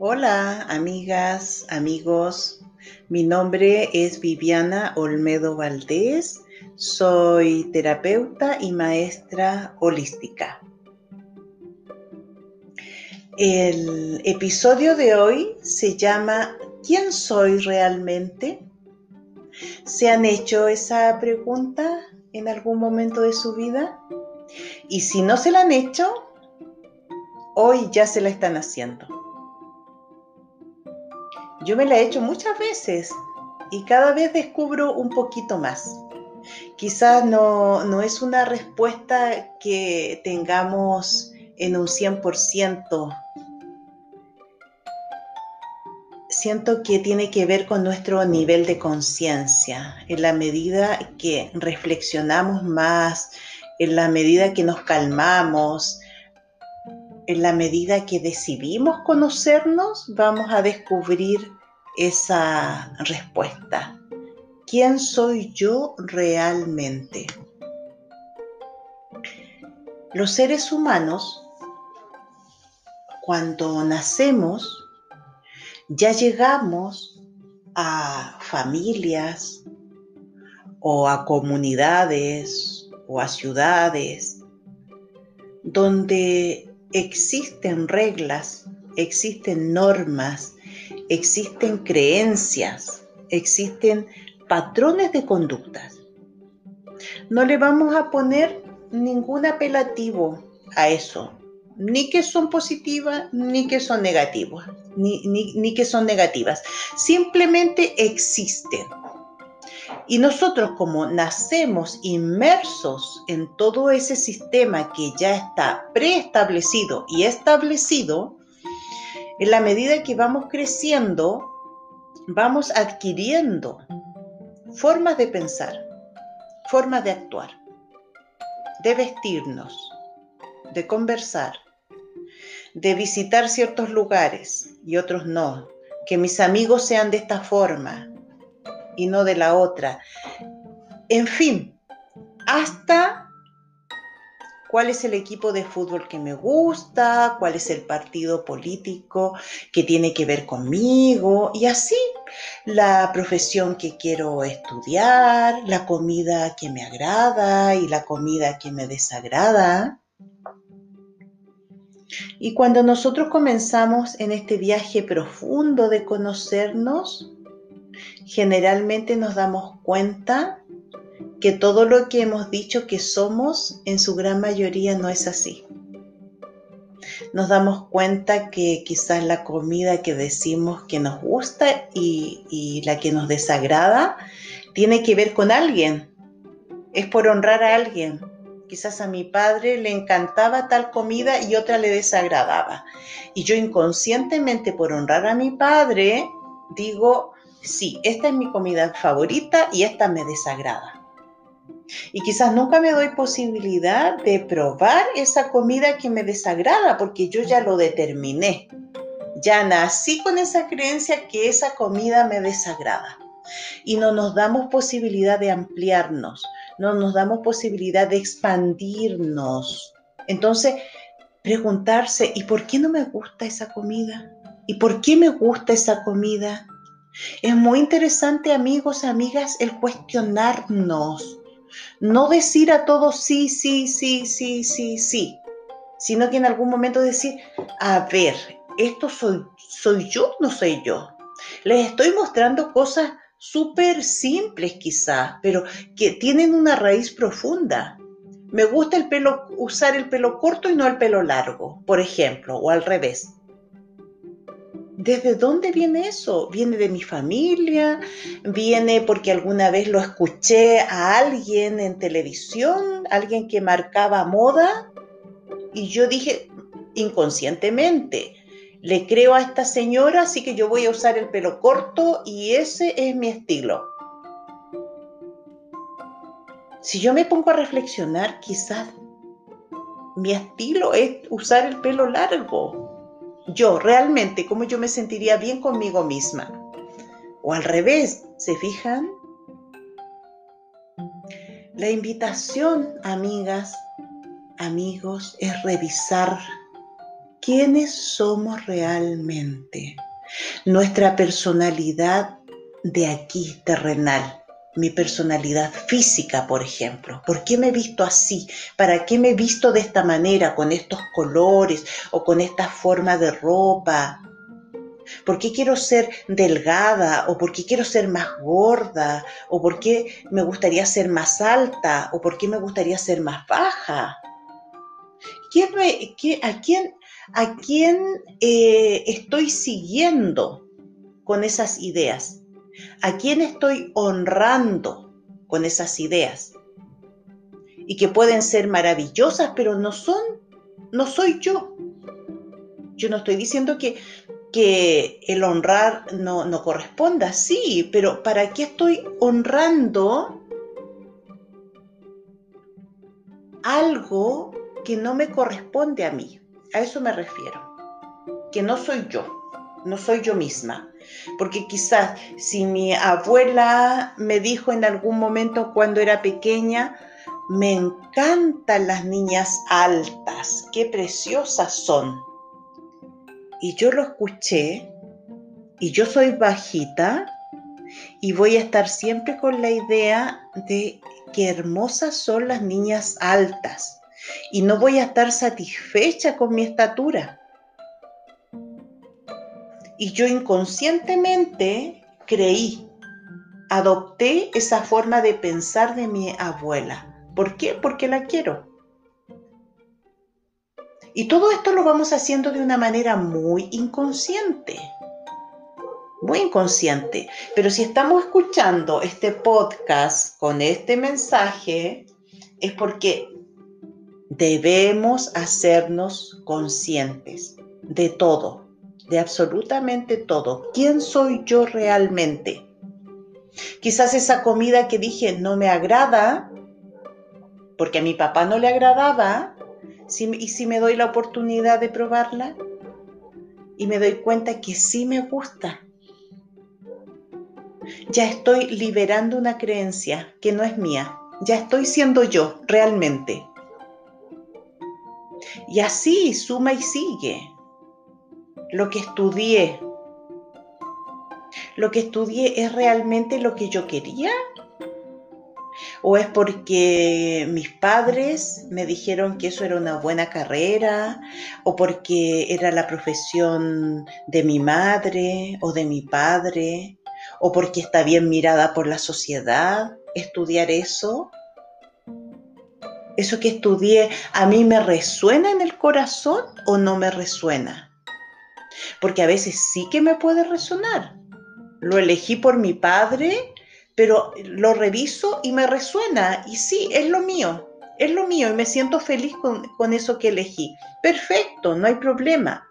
Hola, amigas, amigos. Mi nombre es Viviana Olmedo Valdés. Soy terapeuta y maestra holística. El episodio de hoy se llama ¿Quién soy realmente? ¿Se han hecho esa pregunta en algún momento de su vida? Y si no se la han hecho, hoy ya se la están haciendo. Yo me la he hecho muchas veces y cada vez descubro un poquito más. Quizás no, no es una respuesta que tengamos en un 100%. Siento que tiene que ver con nuestro nivel de conciencia. En la medida que reflexionamos más, en la medida que nos calmamos, en la medida que decidimos conocernos, vamos a descubrir esa respuesta. ¿Quién soy yo realmente? Los seres humanos, cuando nacemos, ya llegamos a familias o a comunidades o a ciudades donde existen reglas, existen normas, existen creencias, existen patrones de conductas. No le vamos a poner ningún apelativo a eso, ni que son positivas, ni que son negativas, ni, ni que son negativas. Simplemente existen. Y nosotros como nacemos inmersos en todo ese sistema que ya está preestablecido y establecido, en la medida que vamos creciendo, vamos adquiriendo formas de pensar, formas de actuar, de vestirnos, de conversar, de visitar ciertos lugares y otros no, que mis amigos sean de esta forma y no de la otra. En fin, hasta cuál es el equipo de fútbol que me gusta, cuál es el partido político que tiene que ver conmigo y así la profesión que quiero estudiar, la comida que me agrada y la comida que me desagrada. Y cuando nosotros comenzamos en este viaje profundo de conocernos, generalmente nos damos cuenta que todo lo que hemos dicho que somos en su gran mayoría no es así. Nos damos cuenta que quizás la comida que decimos que nos gusta y, la que nos desagrada tiene que ver con alguien. Es por honrar a alguien. Quizás a mi padre le encantaba tal comida y otra le desagradaba. Y yo inconscientemente por honrar a mi padre digo, sí, esta es mi comida favorita y esta me desagrada. Y quizás nunca me doy posibilidad de probar esa comida que me desagrada porque yo ya lo determiné. Ya nací con esa creencia que esa comida me desagrada. Y no nos damos posibilidad de ampliarnos, no nos damos posibilidad de expandirnos. Entonces, preguntarse, ¿y por qué no me gusta esa comida? ¿Y por qué me gusta esa comida? Es muy interesante, amigos, amigas, el cuestionarnos no decir a todos sí, sí, sí, sí, sí, sí, sino que en algún momento decir, a ver, esto soy, soy yo, no soy yo. Les estoy mostrando cosas súper simples quizás, pero que tienen una raíz profunda. Me gusta el pelo, usar el pelo corto y no el pelo largo, por ejemplo, o al revés. ¿Desde dónde viene eso? ¿Viene de mi familia? ¿Viene porque alguna vez lo escuché a alguien en televisión? ¿Alguien que marcaba moda? Y yo dije inconscientemente, le creo a esta señora, así que yo voy a usar el pelo corto y ese es mi estilo. Si yo me pongo a reflexionar, quizás mi estilo es usar el pelo largo yo realmente, cómo yo me sentiría bien conmigo misma. O al revés, ¿se fijan? La invitación, amigas, amigos, es revisar quiénes somos realmente, nuestra personalidad de aquí, terrenal, mi personalidad física, por ejemplo. ¿Por qué me he visto así? ¿Para qué me he visto de esta manera, con estos colores o con esta forma de ropa? ¿Por qué quiero ser delgada? ¿O por qué quiero ser más gorda? ¿O por qué me gustaría ser más alta? ¿O por qué me gustaría ser más baja? a quién, a quién eh, estoy siguiendo con esas ideas? ¿A quién estoy honrando con esas ideas? Y que pueden ser maravillosas, pero no son, no soy yo. Yo no estoy diciendo que, que el honrar no, no corresponda, sí, pero ¿para qué estoy honrando algo que no me corresponde a mí? A eso me refiero. Que no soy yo, no soy yo misma. Porque quizás si mi abuela me dijo en algún momento cuando era pequeña, me encantan las niñas altas, qué preciosas son. Y yo lo escuché y yo soy bajita y voy a estar siempre con la idea de qué hermosas son las niñas altas y no voy a estar satisfecha con mi estatura. Y yo inconscientemente creí, adopté esa forma de pensar de mi abuela. ¿Por qué? Porque la quiero. Y todo esto lo vamos haciendo de una manera muy inconsciente. Muy inconsciente. Pero si estamos escuchando este podcast con este mensaje, es porque debemos hacernos conscientes de todo de absolutamente todo. ¿Quién soy yo realmente? Quizás esa comida que dije no me agrada, porque a mi papá no le agradaba, y si me doy la oportunidad de probarla, y me doy cuenta que sí me gusta, ya estoy liberando una creencia que no es mía, ya estoy siendo yo realmente. Y así suma y sigue lo que estudié, lo que estudié es realmente lo que yo quería? ¿O es porque mis padres me dijeron que eso era una buena carrera? ¿O porque era la profesión de mi madre o de mi padre? ¿O porque está bien mirada por la sociedad estudiar eso? ¿Eso que estudié a mí me resuena en el corazón o no me resuena? Porque a veces sí que me puede resonar. Lo elegí por mi padre, pero lo reviso y me resuena y sí, es lo mío, es lo mío y me siento feliz con, con eso que elegí. Perfecto, no hay problema.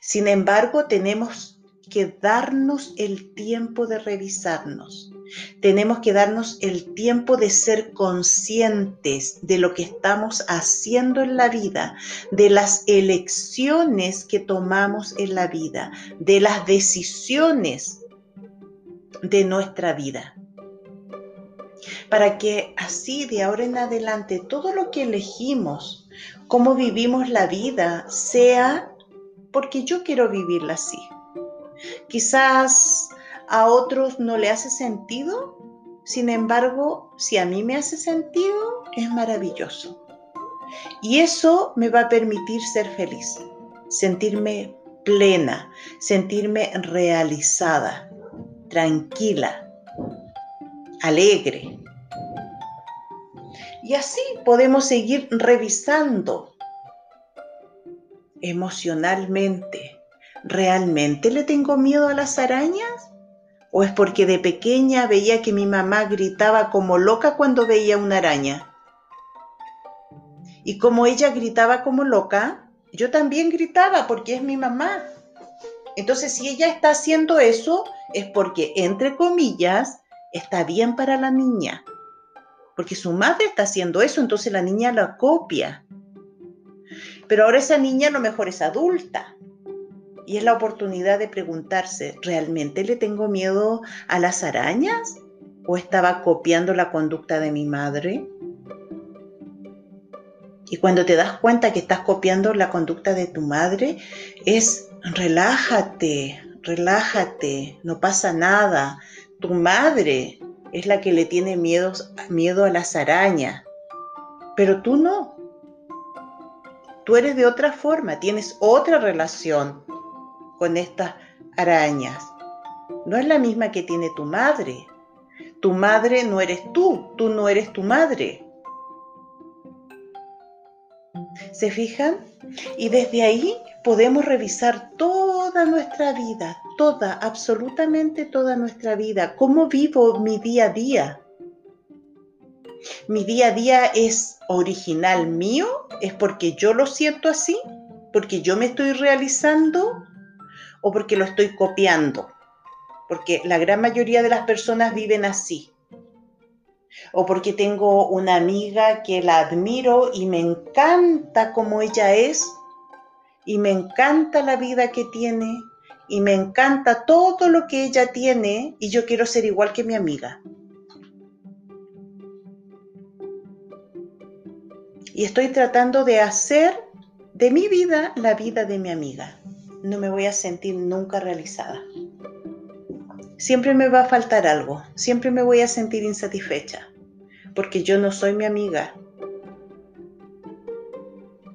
Sin embargo, tenemos que darnos el tiempo de revisarnos. Tenemos que darnos el tiempo de ser conscientes de lo que estamos haciendo en la vida, de las elecciones que tomamos en la vida, de las decisiones de nuestra vida. Para que así de ahora en adelante todo lo que elegimos, cómo vivimos la vida, sea porque yo quiero vivirla así Quizás a otros no le hace sentido, sin embargo, si a mí me hace sentido, es maravilloso. Y eso me va a permitir ser feliz, sentirme plena, sentirme realizada, tranquila, alegre. Y así podemos seguir revisando emocionalmente ¿realmente le tengo miedo a las arañas? ¿O es porque de pequeña veía que mi mamá gritaba como loca cuando veía una araña? Y como ella gritaba como loca, yo también gritaba porque es mi mamá. Entonces, si ella está haciendo eso, es porque, entre comillas, está bien para la niña. Porque su madre está haciendo eso, entonces la niña la copia. Pero ahora esa niña a lo mejor es adulta y es la oportunidad de preguntarse, ¿realmente le tengo miedo a las arañas? ¿O estaba copiando la conducta de mi madre? Y cuando te das cuenta que estás copiando la conducta de tu madre, es relájate, relájate, no pasa nada. Tu madre es la que le tiene miedo, miedo a las arañas, pero tú no. Tú eres de otra forma, tienes otra relación con estas arañas. No es la misma que tiene tu madre. Tu madre no eres tú, tú no eres tu madre. ¿Se fijan? Y desde ahí podemos revisar toda nuestra vida, toda, absolutamente toda nuestra vida. ¿Cómo vivo mi día a día? Mi día a día es original mío, es porque yo lo siento así, porque yo me estoy realizando o porque lo estoy copiando. Porque la gran mayoría de las personas viven así, o porque tengo una amiga que la admiro y me encanta como ella es, y me encanta la vida que tiene, y me encanta todo lo que ella tiene, y yo quiero ser igual que mi amiga. Y estoy tratando de hacer de mi vida la vida de mi amiga. No me voy a sentir nunca realizada siempre me va a faltar algo, siempre me voy a sentir insatisfecha, porque yo no soy mi amiga.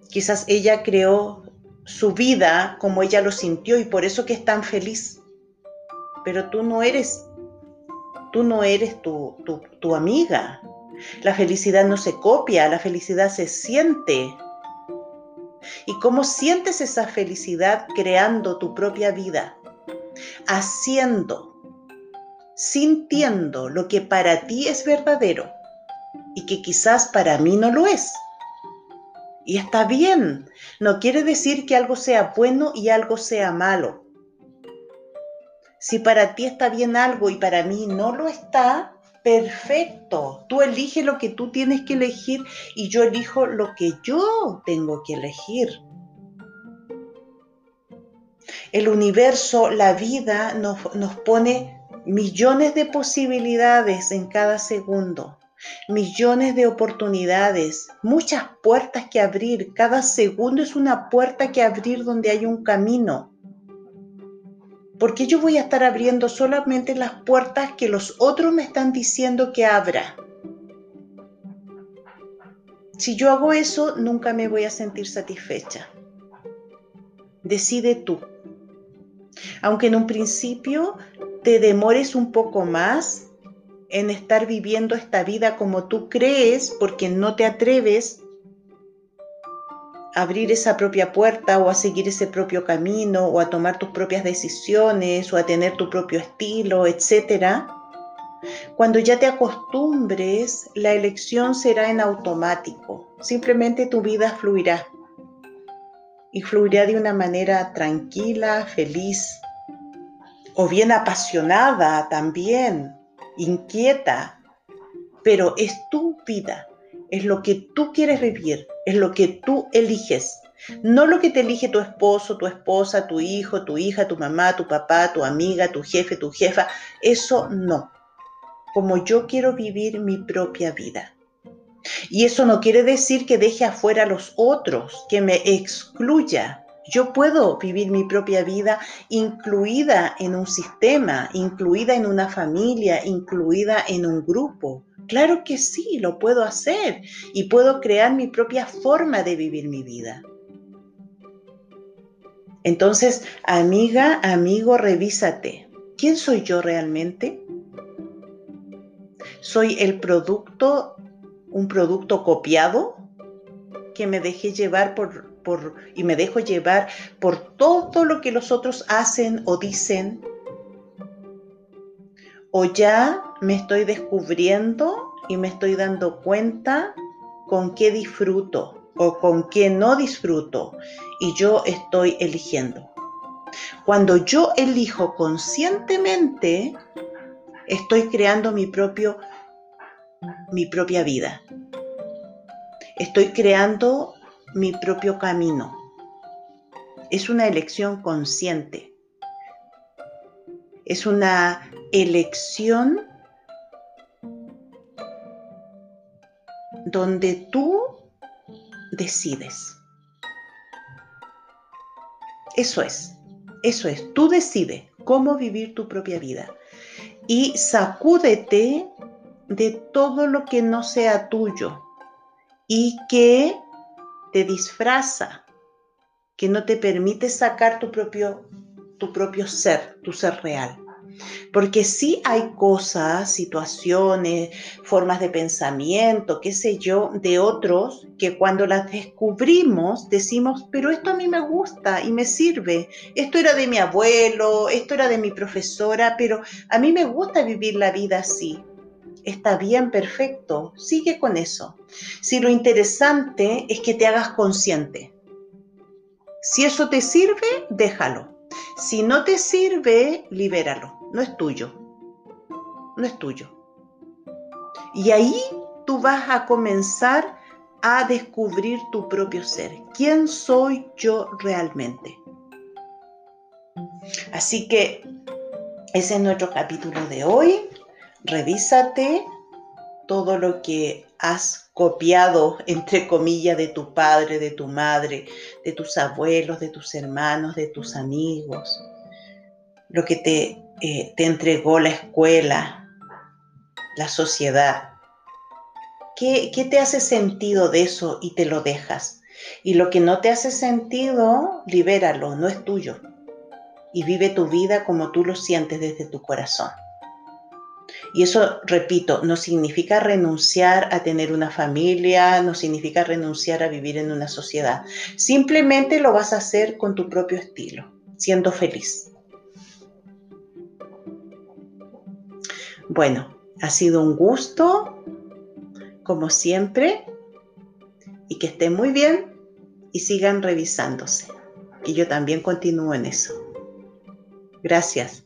Quizás ella creó su vida como ella lo sintió y por eso que es tan feliz. Pero tú no eres, tú no eres tu, tu, tu amiga. La felicidad no se copia, la felicidad se siente. ¿Y cómo sientes esa felicidad creando tu propia vida? Haciendo sintiendo lo que para ti es verdadero y que quizás para mí no lo es. Y está bien, no quiere decir que algo sea bueno y algo sea malo. Si para ti está bien algo y para mí no lo está, perfecto. Tú eliges lo que tú tienes que elegir y yo elijo lo que yo tengo que elegir. El universo, la vida nos, nos pone millones de posibilidades en cada segundo, millones de oportunidades, muchas puertas que abrir. Cada segundo es una puerta que abrir donde hay un camino. ¿Por qué yo voy a estar abriendo solamente las puertas que los otros me están diciendo que abra? Si yo hago eso, nunca me voy a sentir satisfecha. Decide tú. Aunque en un principio te demores un poco más en estar viviendo esta vida como tú crees porque no te atreves abrir esa propia puerta o a seguir ese propio camino o a tomar tus propias decisiones o a tener tu propio estilo, etcétera. Cuando ya te acostumbres, la elección será en automático. Simplemente tu vida fluirá. Y fluirá de una manera tranquila, feliz, o bien apasionada también, inquieta, pero es tu vida, es lo que tú quieres vivir, es lo que tú eliges. No lo que te elige tu esposo, tu esposa, tu hijo, tu hija, tu mamá, tu papá, tu amiga, tu jefe, tu jefa. Eso no. Como yo quiero vivir mi propia vida. Y eso no quiere decir que deje afuera a los otros, que me excluya. Yo puedo vivir mi propia vida incluida en un sistema, incluida en una familia, incluida en un grupo. Claro que sí, lo puedo hacer y puedo crear mi propia forma de vivir mi vida. Entonces, amiga, amigo, revísate. ¿Quién soy yo realmente? ¿Soy el producto, un producto copiado que me dejé llevar y me dejo llevar por todo lo que los otros hacen o dicen, o ya me estoy descubriendo y me estoy dando cuenta con qué disfruto o con qué no disfruto y yo estoy eligiendo. Cuando yo elijo conscientemente, estoy creando mi propio mi propia vida. Estoy creando mi propio camino. Es una elección consciente. Es una elección donde tú decides. Eso es, eso es, tú decides cómo vivir tu propia vida. Y sacúdete de todo lo que no sea tuyo y que te disfraza, que no te permite sacar tu propio, tu propio ser, tu ser real. Porque sí hay cosas, situaciones, formas de pensamiento, qué sé yo, de otros que cuando las descubrimos decimos, pero esto a mí me gusta y me sirve. Esto era de mi abuelo, esto era de mi profesora, pero a mí me gusta vivir la vida así. Está bien, perfecto, sigue con eso. Si lo interesante es que te hagas consciente. Si eso te sirve, déjalo. Si no te sirve, libéralo no es tuyo. No es tuyo. Y ahí tú vas a comenzar a descubrir tu propio ser. ¿Quién soy yo realmente? Así que ese es nuestro capítulo de hoy. Revísate todo lo que has copiado, entre comillas, de tu padre, de tu madre, de tus abuelos, de tus hermanos, de tus amigos. Lo que te eh, te entregó la escuela, la sociedad. ¿Qué, ¿Qué te hace sentido de eso y te lo dejas? Y lo que no te hace sentido, libéralo, no es tuyo. Y vive tu vida como tú lo sientes desde tu corazón. Y eso, repito, no significa renunciar a tener una familia, no significa renunciar a vivir en una sociedad. Simplemente lo vas a hacer con tu propio estilo, siendo feliz. Bueno, ha sido un gusto, como siempre, y que estén muy bien y sigan revisándose. Y yo también continúo en eso. Gracias.